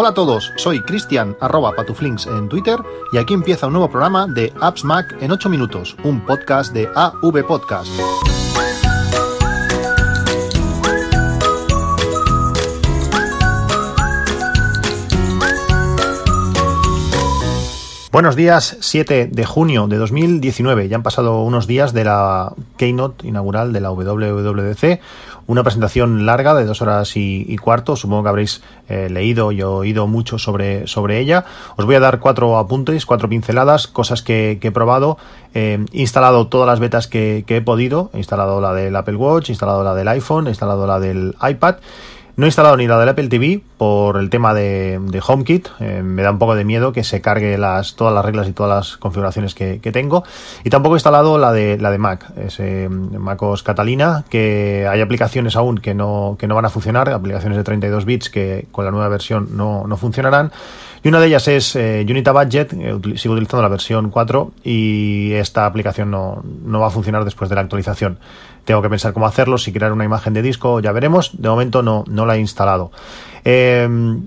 Hola a todos, soy Cristian arroba patuflinks en Twitter y aquí empieza un nuevo programa de Apps Mac en 8 minutos, un podcast de AV Podcast. Buenos días, 7 de junio de 2019. Ya han pasado unos días de la keynote inaugural de la WWDC, una presentación larga de dos horas y, cuarto. Supongo que habréis eh, leído y oído mucho sobre, sobre ella. Os voy a dar cuatro apuntes, cuatro pinceladas, cosas que, he probado. he instalado todas las betas que, que he podido. He instalado la del Apple Watch, he instalado la del iPhone, he instalado la del iPad. No he instalado ni la del Apple TV por el tema de, HomeKit. Eh, me da un poco de miedo que se cargue todas las reglas y todas las configuraciones que, tengo. Y tampoco he instalado la de, la de Mac, ese MacOS Catalina, que hay aplicaciones aún que no, van a funcionar, aplicaciones de 32 bits que con la nueva versión no, funcionarán. Y una de ellas es eh, Unita Budget, eh, sigo utilizando la versión 4 y esta aplicación no, va a funcionar después de la actualización. Tengo que pensar cómo hacerlo, si crear una imagen de disco, ya veremos. De momento no, no la he instalado. Em,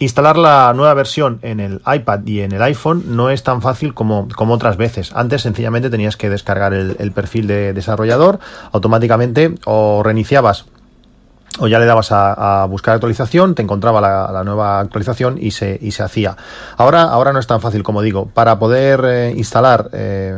instalar la nueva versión en el iPad y en el iPhone no es tan fácil como, como otras veces. Antes sencillamente tenías que descargar el, el perfil de desarrollador automáticamente o reiniciabas o ya le dabas a, buscar actualización, te encontraba la, nueva actualización y se, y se hacía. Ahora, ahora no es tan fácil como digo. Para poder eh, instalar eh,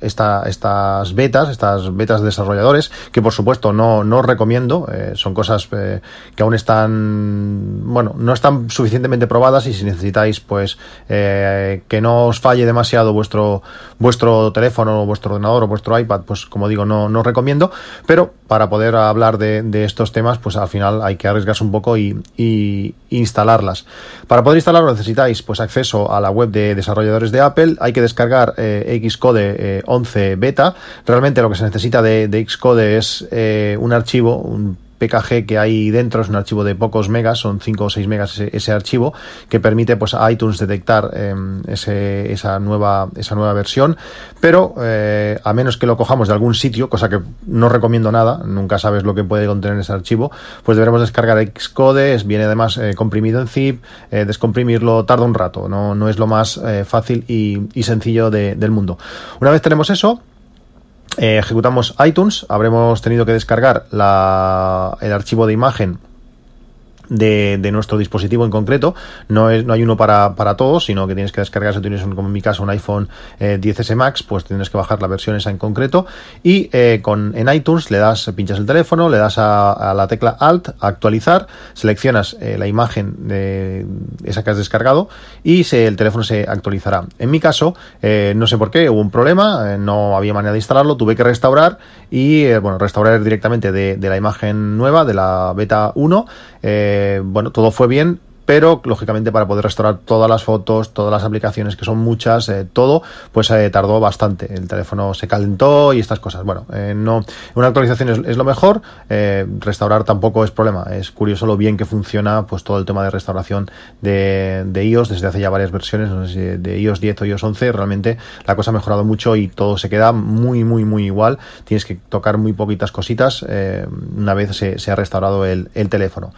esta, estas betas, estas betas de desarrolladores, que por supuesto no, no recomiendo, eh, son cosas que aún están, bueno, no están suficientemente probadas y si necesitáis pues que no os falle demasiado vuestro, vuestro teléfono, vuestro ordenador o vuestro iPad, pues como digo, no, no recomiendo, pero para poder hablar de, de estos temas, pues pues al final hay que arriesgarse un poco y, instalarlas. Para poder instalarlo necesitáis pues acceso a la web de desarrolladores de Apple, hay que descargar eh, Xcode 11 eh, beta. Realmente lo que se necesita de, de Xcode es eh, un archivo, un PKG que hay dentro es un archivo de pocos megas, son 5 o 6 megas ese, archivo, que permite pues a iTunes detectar em, esa, nueva, esa nueva versión, pero eh, a menos que lo cojamos de algún sitio, cosa que no recomiendo nada, nunca sabes lo que puede contener ese archivo, pues deberemos descargar Xcode, viene además eh, comprimido en zip, eh, descomprimirlo tarda un rato, no, no es lo más fácil y, sencillo del mundo. Una vez tenemos eso, eh, ejecutamos iTunes, habremos tenido que descargar el archivo de imagen de, nuestro dispositivo en concreto. No, es, no hay uno para, para todos, sino que tienes que descargar, si tienes, como en mi caso, un iPhone 10S eh, Max, pues tienes que bajar la versión esa en concreto. Y eh, con, en iTunes le das, pinchas el teléfono, le das a, la tecla Alt, actualizar, seleccionas eh, la imagen de esa que has descargado y se, el teléfono se actualizará. En mi caso, no sé por qué, hubo un problema, no había manera de instalarlo, tuve que restaurar y, bueno, restaurar directamente de, de la imagen nueva, de la beta 1. Eh, bueno, todo fue bien, pero lógicamente para poder restaurar todas las fotos, todas las aplicaciones, que son muchas, eh, todo, pues eh, tardó bastante. El teléfono se calentó y estas cosas. Bueno, eh, no, una actualización es, lo mejor, restaurar tampoco es problema. Es curioso lo bien que funciona pues todo el tema de restauración de, de iOS desde hace ya varias versiones, no sé de iOS 10 o iOS 11, realmente la cosa ha mejorado mucho y todo se queda muy, muy, muy igual. Tienes que tocar muy poquitas cositas una vez se, ha restaurado el teléfono.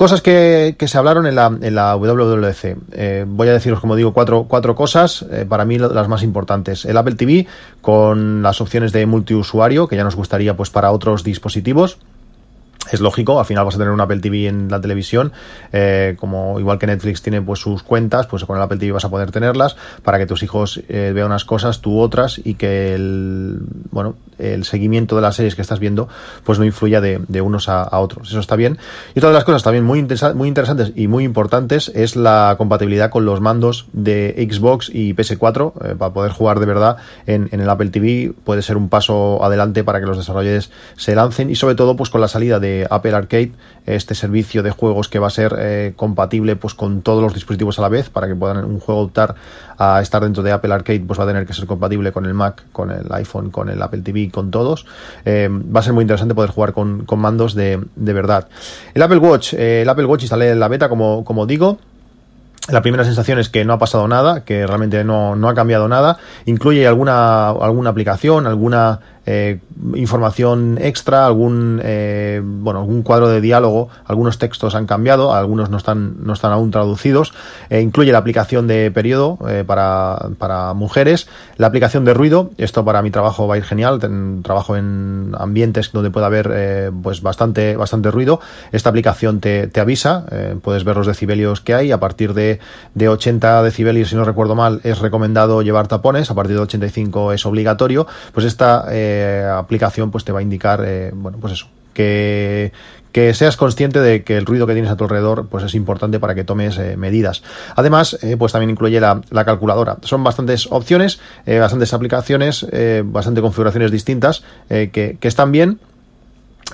Cosas que, se hablaron en la, en WWDC. Eh, voy a deciros, como digo, cuatro, cuatro cosas, eh, para mí las más importantes. El Apple TV con las opciones de multiusuario, que ya nos gustaría pues para otros dispositivos es lógico, al final vas a tener un Apple TV en la televisión, eh, como igual que Netflix tiene pues sus cuentas, pues con el Apple TV vas a poder tenerlas para que tus hijos eh, vean unas cosas, tú otras y que el bueno el seguimiento de las series que estás viendo pues no influya de, unos a, otros. Eso está bien. Y otra de las cosas también muy, muy interesantes y muy importantes es la compatibilidad con los mandos de Xbox y PS4 eh, para poder jugar de verdad en, en el Apple TV. Puede ser un paso adelante para que los desarrolladores se lancen y sobre todo pues con la salida de Apple Arcade, este servicio de juegos que va a ser eh, compatible pues con todos los dispositivos a la vez para que puedan un juego optar a estar dentro de Apple Arcade pues va a tener que ser compatible con el Mac, con el iPhone, con el Apple TV, con todos. Eh, va a ser muy interesante poder jugar con, mandos de, verdad. El Apple Watch, eh, el Apple Watch instalé la beta como, como digo. La primera sensación es que no ha pasado nada, que realmente no, no ha cambiado nada. Incluye alguna, alguna aplicación, alguna eh, información extra, algún eh, bueno, algún cuadro de diálogo, algunos textos han cambiado, algunos no están, no están aún traducidos. Eh, incluye la aplicación de periodo para, para, mujeres, la aplicación de ruido, esto para mi trabajo va a ir genial, trabajo en ambientes donde puede haber pues bastante, bastante ruido. Esta aplicación te, te avisa, puedes ver los decibelios que hay, a partir de, de 80 decibelios, si no recuerdo mal, es recomendado llevar tapones, a partir de 85 es obligatorio, pues esta aplicación pues te va a indicar, eh, bueno, pues eso, que, que seas consciente de que el ruido que tienes a tu alrededor pues es importante para que tomes eh, medidas. Además, eh, pues también incluye la, calculadora. Son bastantes opciones, bastantes aplicaciones, bastante configuraciones distintas que, que, están bien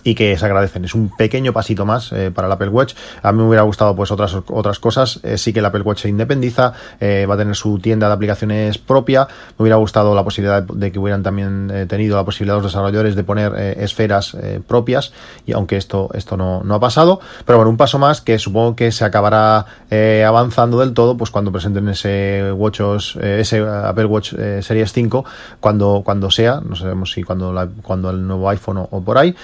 y que se agradecen. Es un pequeño pasito más eh, para el Apple Watch. A mí me hubiera gustado pues otras otras cosas. Eh, sí que el Apple Watch se independiza, eh, va a tener su tienda de aplicaciones propia. Me hubiera gustado la posibilidad de que hubieran también tenido la posibilidad los desarrolladores de poner esferas propias, y aunque esto, esto no, no, ha pasado. Pero bueno, un paso más que supongo que se acabará avanzando del todo pues cuando presenten ese Watch ese Apple Watch Series 5 cuando, cuando sea, no sabemos si cuando, la, cuando el nuevo iPhone o, o por ahí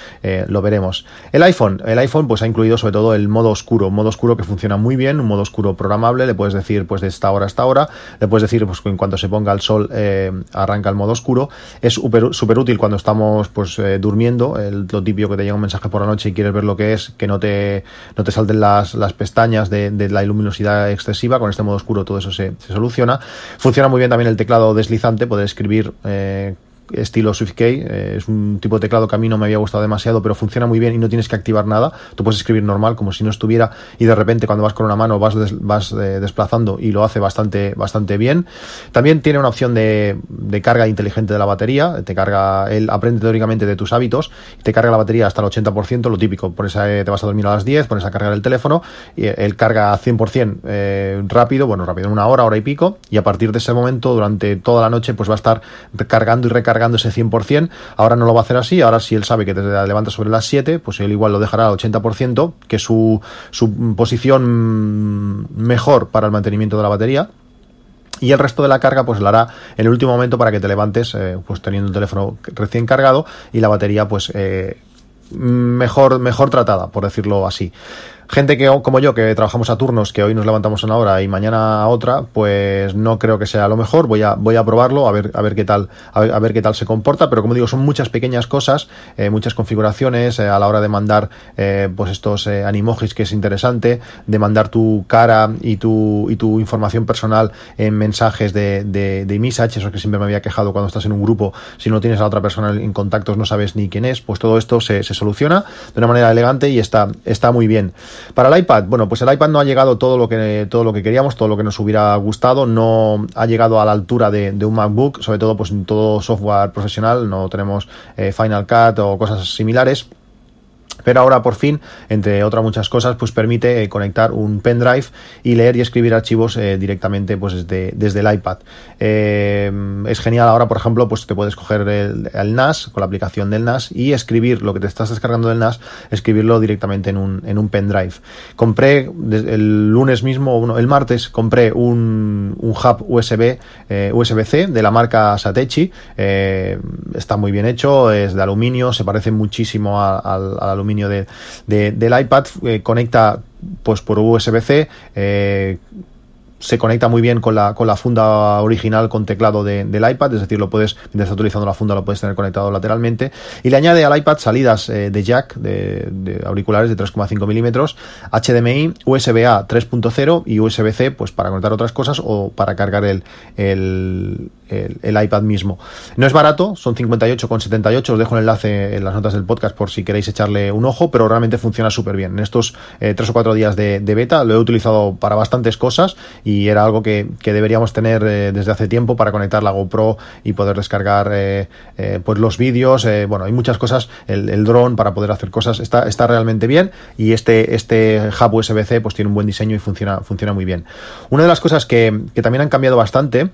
lo veremos. El iPhone, el iPhone pues ha incluido sobre todo el modo oscuro, un modo oscuro que funciona muy bien, un modo oscuro programable, le puedes decir pues de esta hora a esta hora, le puedes decir pues en cuanto se ponga el sol eh, arranca el modo oscuro, es súper útil cuando estamos pues eh, durmiendo, el, lo típico que te llega un mensaje por la noche y quieres ver lo que es, que no te, no te salten las, las pestañas de, de la luminosidad excesiva, con este modo oscuro todo eso se, se, soluciona. Funciona muy bien también el teclado deslizante, poder escribir eh, estilo SwiftKey. Eh, es un tipo de teclado que a mí no me había gustado demasiado, pero funciona muy bien y no tienes que activar nada. Tú puedes escribir normal, como si no estuviera, y de repente cuando vas con una mano vas, vas eh, desplazando y lo hace bastante, bastante bien. También tiene una opción de, carga inteligente de la batería. Te carga, él aprende teóricamente de tus hábitos te carga la batería hasta el 80%, lo típico. Pones te vas a dormir a las 10, pones a cargar el teléfono y él carga 100% eh, rápido, bueno, rápido, en una hora, hora y pico, y a partir de ese momento, durante toda la noche, pues va a estar cargando y recargando cargando ese 100%, ahora no lo va a hacer así, ahora si él sabe que te levanta sobre las 7, pues él igual lo dejará al 80%, que es su, su posición mejor para el mantenimiento de la batería. Y el resto de la carga pues la hará en el último momento para que te levantes eh, pues teniendo el teléfono recién cargado y la batería pues eh, mejor mejor tratada por decirlo así gente que como yo que trabajamos a turnos que hoy nos levantamos a una hora y mañana a otra pues no creo que sea lo mejor. Voy a voy a probarlo a ver a ver qué tal a ver, qué tal se comporta. Pero como digo son muchas pequeñas cosas eh, muchas configuraciones eh, a la hora de mandar eh, pues estos animojis que es interesante de mandar tu cara y tu y tu información personal en mensajes de de, de message eso que siempre me había quejado cuando estás en un grupo. Si no tienes a otra persona en contactos no sabes ni quién es pues todo esto se, se soluciona de una manera elegante y está está muy bien para el iPad, bueno, pues el iPad no ha llegado todo lo que, todo lo que queríamos, todo lo que nos hubiera gustado, no ha llegado a la altura de, un MacBook, sobre todo pues en todo software profesional, no tenemos eh, Final Cut o cosas similares pero ahora por fin, entre otras muchas cosas, pues permite eh, conectar un pendrive y leer y escribir archivos eh, directamente pues desde, desde el iPad. Eh, es genial ahora, por ejemplo, pues te puedes coger el, NAS con la aplicación del NAS y escribir lo que te estás descargando del NAS, escribirlo directamente en un, en un pendrive. Compré el lunes mismo, el martes, compré un, un hub USB, USB-C de la marca Satechi. está muy bien hecho, es de aluminio, se parece muchísimo al aluminio de, del iPad, eh, conecta pues por USB-C, eh, se conecta muy bien con la, con la funda original con teclado del iPad, es decir, lo puedes, mientras estás utilizando la funda, lo puedes tener conectado lateralmente. Y le añade al iPad salidas eh, de jack, de, auriculares de 3,5 milímetros, HDMI, USB-A 3.0 y USB-C, pues para conectar otras cosas o para cargar el, el, iPad mismo. No es barato, son 58,78, os dejo el enlace en las notas del podcast por si queréis echarle un ojo, pero realmente funciona súper bien. En estos eh, tres o cuatro días de, beta lo he utilizado para bastantes cosas y era algo que, deberíamos tener eh, desde hace tiempo para conectar la GoPro y poder descargar eh, pues los vídeos. bueno, hay muchas cosas, el, el dron para poder hacer cosas está, está realmente bien y este, este hub USB-C pues tiene un buen diseño y funciona, funciona muy bien. Una de las cosas que, que también han cambiado bastante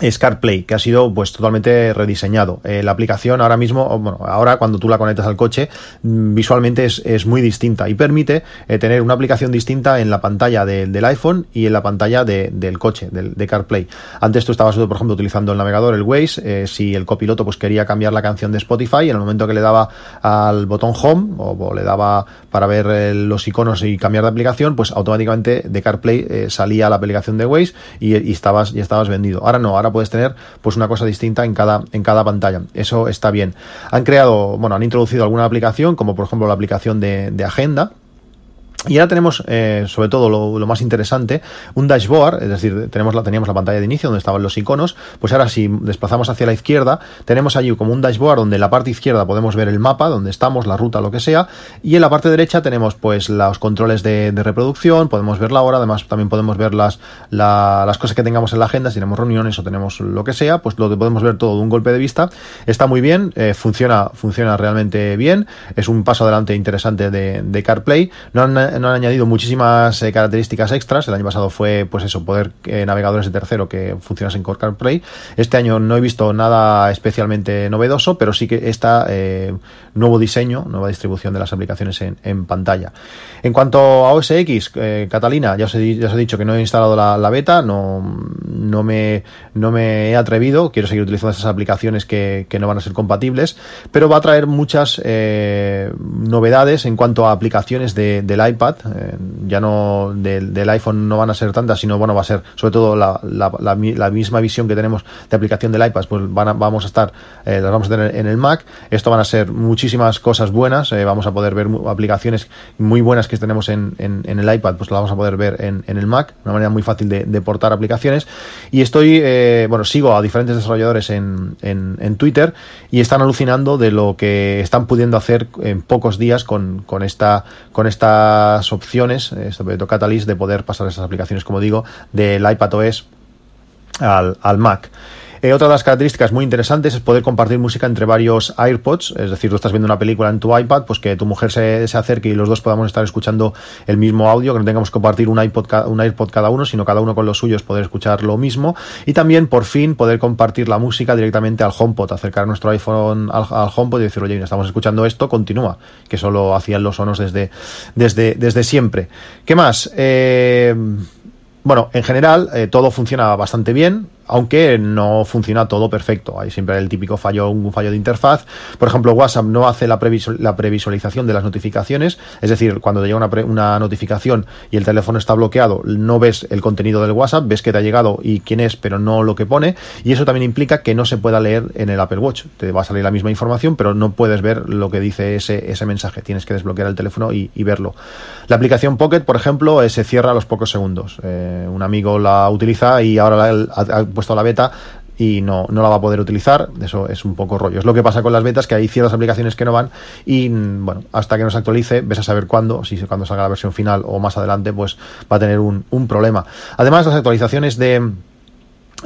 es CarPlay, que ha sido pues totalmente rediseñado. Eh, la aplicación ahora mismo, bueno, ahora cuando tú la conectas al coche, mm, visualmente es, es, muy distinta y permite eh, tener una aplicación distinta en la pantalla de, del iPhone y en la pantalla de, del coche, del, de CarPlay. Antes tú estabas, por ejemplo, utilizando el navegador, el Waze, eh, si el copiloto pues quería cambiar la canción de Spotify, en el momento que le daba al botón Home o, le daba para ver los iconos y cambiar de aplicación, pues automáticamente de CarPlay salía la aplicación de Waze y, y, estabas, y estabas vendido. Ahora no, ahora puedes tener pues una cosa distinta en cada, en cada pantalla. Eso está bien. Han creado, bueno, han introducido alguna aplicación, como por ejemplo la aplicación de, de agenda, y ahora tenemos, eh, sobre todo lo, más interesante, un dashboard, es decir, tenemos la, teníamos la pantalla de inicio donde estaban los iconos, pues ahora si desplazamos hacia la izquierda, tenemos allí como un dashboard donde en la parte izquierda podemos ver el mapa, donde estamos, la ruta, lo que sea, y en la parte derecha tenemos pues los controles de, reproducción, podemos ver la hora, además también podemos ver las, la, las cosas que tengamos en la agenda, si tenemos reuniones o tenemos lo que sea, pues lo podemos ver todo de un golpe de vista, está muy bien, eh, funciona, funciona realmente bien, es un paso adelante interesante de, de CarPlay, no han no han añadido muchísimas eh, características extras. El año pasado fue, pues eso, poder eh, navegadores de tercero que funcionasen con CarPlay. Este año no he visto nada especialmente novedoso, pero sí que está eh, nuevo diseño, nueva distribución de las aplicaciones en, pantalla. En cuanto a OS X, eh, Catalina, ya os, he, ya os, he, dicho que no he instalado la, beta, no, no, me, no me he atrevido, quiero seguir utilizando esas aplicaciones que, que no van a ser compatibles, pero va a traer muchas novedades en cuanto a aplicaciones de, del iPad eh, ya no del, del, iPhone no van a ser tantas, sino bueno, va a ser sobre todo la, la, la, misma visión que tenemos de aplicación del iPad, pues van a, vamos a estar, eh, las vamos a tener en el Mac. Esto van a ser muchísimas cosas buenas, eh, vamos a poder ver aplicaciones muy buenas que tenemos en, en, el iPad, pues las vamos a poder ver en, en el Mac, una manera muy fácil de, de portar aplicaciones. Y estoy, bueno, sigo a diferentes desarrolladores en, en Twitter y están alucinando de lo que están pudiendo hacer en pocos días con, con esta, con esta opciones, eh, sobre todo Catalyst, de poder pasar esas aplicaciones, como digo, del iPad OS al, al Mac. Eh, otra de las características muy interesantes es poder compartir música entre varios AirPods, es decir, tú estás viendo una película en tu iPad, pues que tu mujer se, se acerque y los dos podamos estar escuchando el mismo audio, que no tengamos que compartir un iPod, un AirPod cada uno, sino cada uno con los suyos poder escuchar lo mismo. Y también, por fin, poder compartir la música directamente al HomePod, acercar nuestro iPhone al, HomePod y decir, oye, estamos escuchando esto, continúa, que solo hacían los sonos desde, desde, desde siempre. ¿Qué más? Eh, bueno, en general, eh, todo funciona bastante bien aunque no funciona todo perfecto. Hay siempre el típico fallo, un fallo de interfaz. Por ejemplo, WhatsApp no hace la, previsual, la previsualización de las notificaciones, es decir, cuando te llega una, notificación y el teléfono está bloqueado, no ves el contenido del WhatsApp, ves que te ha llegado y quién es, pero no lo que pone, y eso también implica que no se pueda leer en el Apple Watch. Te va a salir la misma información, pero no puedes ver lo que dice ese, mensaje. Tienes que desbloquear el teléfono y, verlo. La aplicación Pocket, por ejemplo, eh, se cierra a los pocos segundos. Eh, un amigo la utiliza y ahora la, puesto la beta y no, no la va a poder utilizar. Eso es un poco rollo. Es lo que pasa con las betas, que hay ciertas aplicaciones que no van y bueno, hasta que no se actualice, ves a saber cuándo, si cuando salga la versión final o más adelante, pues va a tener un, un problema. Además, las actualizaciones de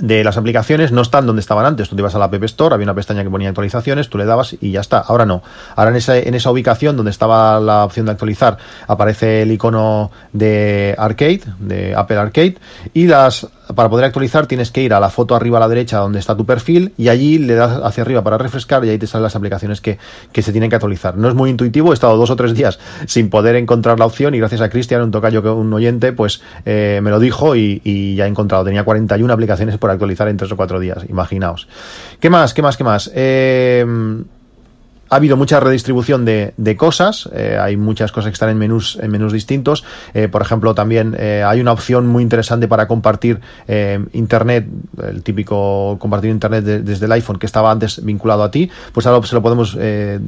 de las aplicaciones no están donde estaban antes. Tú te ibas a la App Store, había una pestaña que ponía actualizaciones, tú le dabas y ya está. Ahora no. Ahora en esa, en esa ubicación donde estaba la opción de actualizar aparece el icono de Arcade, de Apple Arcade, y las para poder actualizar tienes que ir a la foto arriba a la derecha donde está tu perfil y allí le das hacia arriba para refrescar y ahí te salen las aplicaciones que, que se tienen que actualizar. No es muy intuitivo, he estado dos o tres días sin poder encontrar la opción y gracias a Cristian, un tocayo que un oyente, pues eh, me lo dijo y, y, ya he encontrado. Tenía 41 aplicaciones por actualizar en tres o cuatro días, imaginaos. ¿Qué más? ¿Qué más? ¿Qué más? Eh, ha habido mucha redistribución de, de cosas, eh, hay muchas cosas que están en menús, en menús distintos. Eh, por ejemplo, también eh, hay una opción muy interesante para compartir internet, el típico compartir internet de, desde el iPhone que estaba antes vinculado a ti, pues ahora se lo podemos, se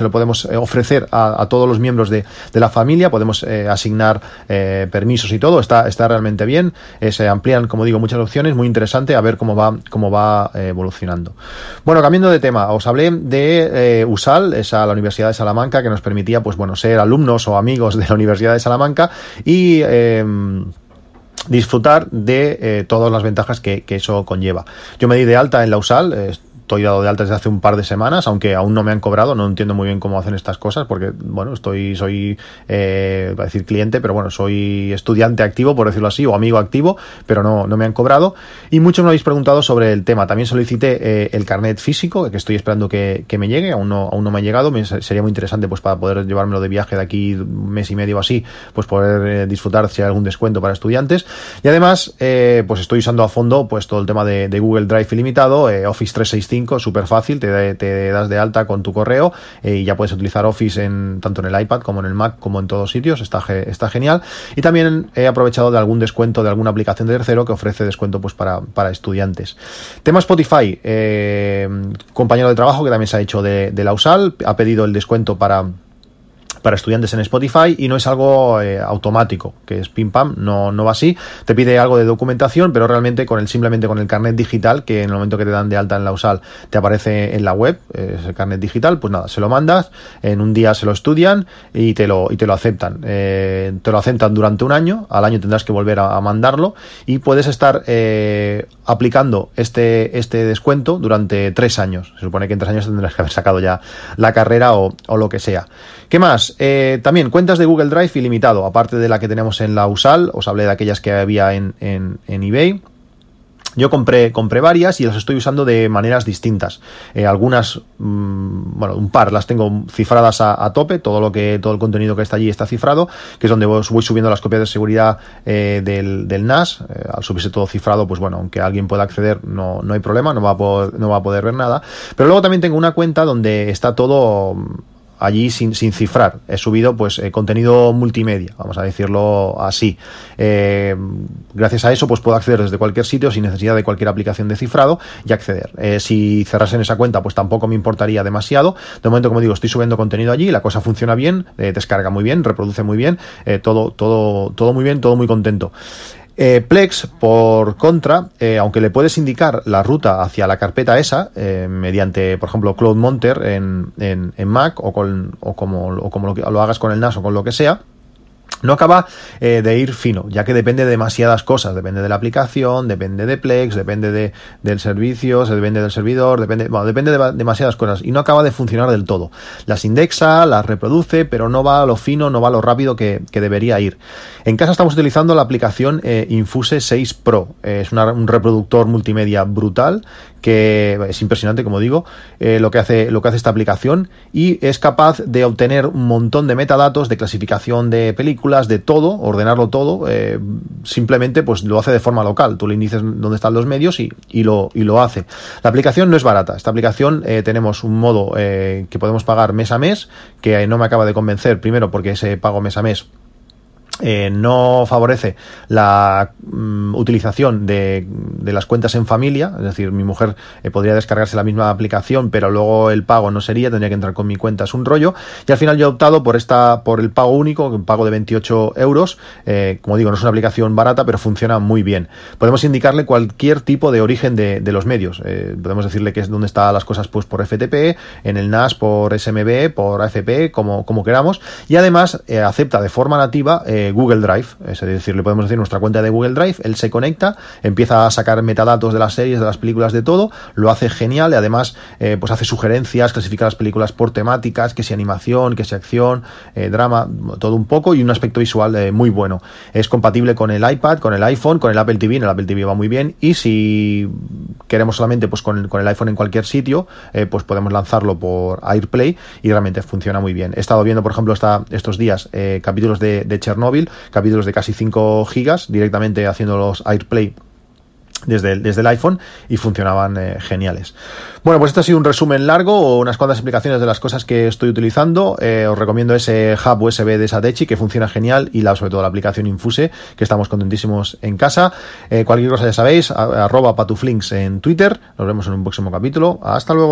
lo podemos ofrecer a, a, todos los miembros de, de la familia, podemos asignar permisos y todo, está, está realmente bien. se amplían, como digo, muchas opciones, muy interesante, a ver cómo va, cómo va evolucionando. Bueno, cambiando de tema, os hablé de usar USAL, esa la Universidad de Salamanca, que nos permitía, pues bueno, ser alumnos o amigos de la Universidad de Salamanca y eh, disfrutar de eh, todas las ventajas que, que, eso conlleva. Yo me di de alta en la USAL, eh, estoy dado de alta desde hace un par de semanas, aunque aún no me han cobrado, no entiendo muy bien cómo hacen estas cosas, porque, bueno, estoy, soy, eh, a decir cliente, pero bueno, soy estudiante activo, por decirlo así, o amigo activo, pero no, no me han cobrado. Y muchos me habéis preguntado sobre el tema. También solicité eh, el carnet físico, que estoy esperando que, me llegue, aún no, aún no me ha llegado, sería muy interesante pues para poder llevármelo de viaje de aquí un mes y medio o así, pues poder eh, disfrutar si hay algún descuento para estudiantes. Y además, eh, pues estoy usando a fondo pues todo el tema de, Google Drive ilimitado, Office 365, súper fácil, te, das de alta con tu correo y ya puedes utilizar Office en, tanto en el iPad como en el Mac, como en todos sitios, está, genial. Y también he aprovechado de algún descuento de alguna aplicación de tercero que ofrece descuento pues para, estudiantes. Tema Spotify, compañero de trabajo que también se ha hecho de, de la USAL, ha pedido el descuento para para estudiantes en Spotify y no es algo eh, automático, que es pim pam, no, no va así. Te pide algo de documentación, pero realmente con el simplemente con el carnet digital, que en el momento que te dan de alta en la USAL te aparece en la web, eh, es el carnet digital, pues nada, se lo mandas, en un día se lo estudian y te lo, y te lo aceptan. Eh, te lo aceptan durante un año, al año tendrás que volver a, mandarlo y puedes estar aplicando este, este descuento durante tres años. Se supone que en tres años tendrás que haber sacado ya la carrera o, o lo que sea. ¿Qué más? Eh, también cuentas de Google Drive ilimitado, aparte de la que tenemos en la USAL, os hablé de aquellas que había en, en, eBay. Yo compré, compré varias y las estoy usando de maneras distintas. Eh, algunas, mm, bueno, un par las tengo cifradas a, tope, todo lo que, todo el contenido que está allí está cifrado, que es donde voy subiendo las copias de seguridad eh, del, del, NAS. Al subirse todo cifrado, pues bueno, aunque alguien pueda acceder, no, no hay problema, no va, no va a poder ver nada. Pero luego también tengo una cuenta donde está todo allí sin, sin cifrar. He subido pues eh, contenido multimedia, vamos a decirlo así. Eh, gracias a eso pues puedo acceder desde cualquier sitio sin necesidad de cualquier aplicación de cifrado y acceder. Eh, si cerrasen esa cuenta pues tampoco me importaría demasiado. De momento como digo estoy subiendo contenido allí, la cosa funciona bien, descarga muy bien, reproduce muy bien, todo, todo, todo muy bien, todo muy contento. Eh, Plex, por contra, eh, aunque le puedes indicar la ruta hacia la carpeta esa, eh, mediante, por ejemplo, Cloud Monter en, en, Mac o, con, o como, o como lo, lo hagas con el NAS o con lo que sea, no acaba eh, de ir fino, ya que depende de demasiadas cosas, depende de la aplicación, depende de Plex, depende de, del servicio, depende del servidor, depende, bueno, depende de demasiadas cosas y no acaba de funcionar del todo. Las indexa, las reproduce, pero no va a lo fino, no va a lo rápido que, que debería ir. En casa estamos utilizando la aplicación eh, Infuse 6 Pro, es un reproductor multimedia brutal que es impresionante, como digo, eh, lo, que hace, lo que hace esta aplicación y es capaz de obtener un montón de metadatos de clasificación de películas, de todo, ordenarlo todo, eh, simplemente pues lo hace de forma local. Tú le indices dónde están los medios y, y, lo, y lo hace. La aplicación no es barata. Esta aplicación eh, tenemos un modo que podemos pagar mes a mes, que no me acaba de convencer, primero porque ese pago mes a mes eh, no favorece la mm, utilización de, las cuentas en familia, es decir, mi mujer eh, podría descargarse la misma aplicación, pero luego el pago no sería, tendría que entrar con mi cuenta, es un rollo, y al final yo he optado por esta, por el pago único, un pago de 28 euros, eh, como digo, no es una aplicación barata, pero funciona muy bien. Podemos indicarle cualquier tipo de origen de, los medios, podemos decirle que es donde están las cosas pues por FTP, en el NAS por SMB, por AFP, como queramos, y además acepta de forma nativa Google Drive, es decir, le podemos decir nuestra cuenta de Google Drive, él se conecta, empieza a sacar metadatos de las series, de las películas, de todo, lo hace genial y además eh, pues hace sugerencias, clasifica las películas por temáticas, que sea animación, que sea acción, eh, drama, todo un poco y un aspecto visual eh, muy bueno. Es compatible con el iPad, con el iPhone, con el Apple TV, en el Apple TV va muy bien y si queremos solamente pues con, con el iPhone en cualquier sitio, pues podemos lanzarlo por AirPlay y realmente funciona muy bien. He estado viendo, por ejemplo, esta, estos días capítulos de, de Chernobyl capítulos de casi 5 gigas, directamente haciendo los AirPlay desde el, iPhone y funcionaban eh, geniales. Bueno, pues este ha sido un resumen largo o unas cuantas explicaciones de las cosas que estoy utilizando. Eh, os recomiendo ese hub USB de Satechi que funciona genial y la, sobre todo la aplicación Infuse que estamos contentísimos en casa. Eh, cualquier cosa ya sabéis, arroba patuflinks en Twitter. Nos vemos en un próximo capítulo. Hasta luego.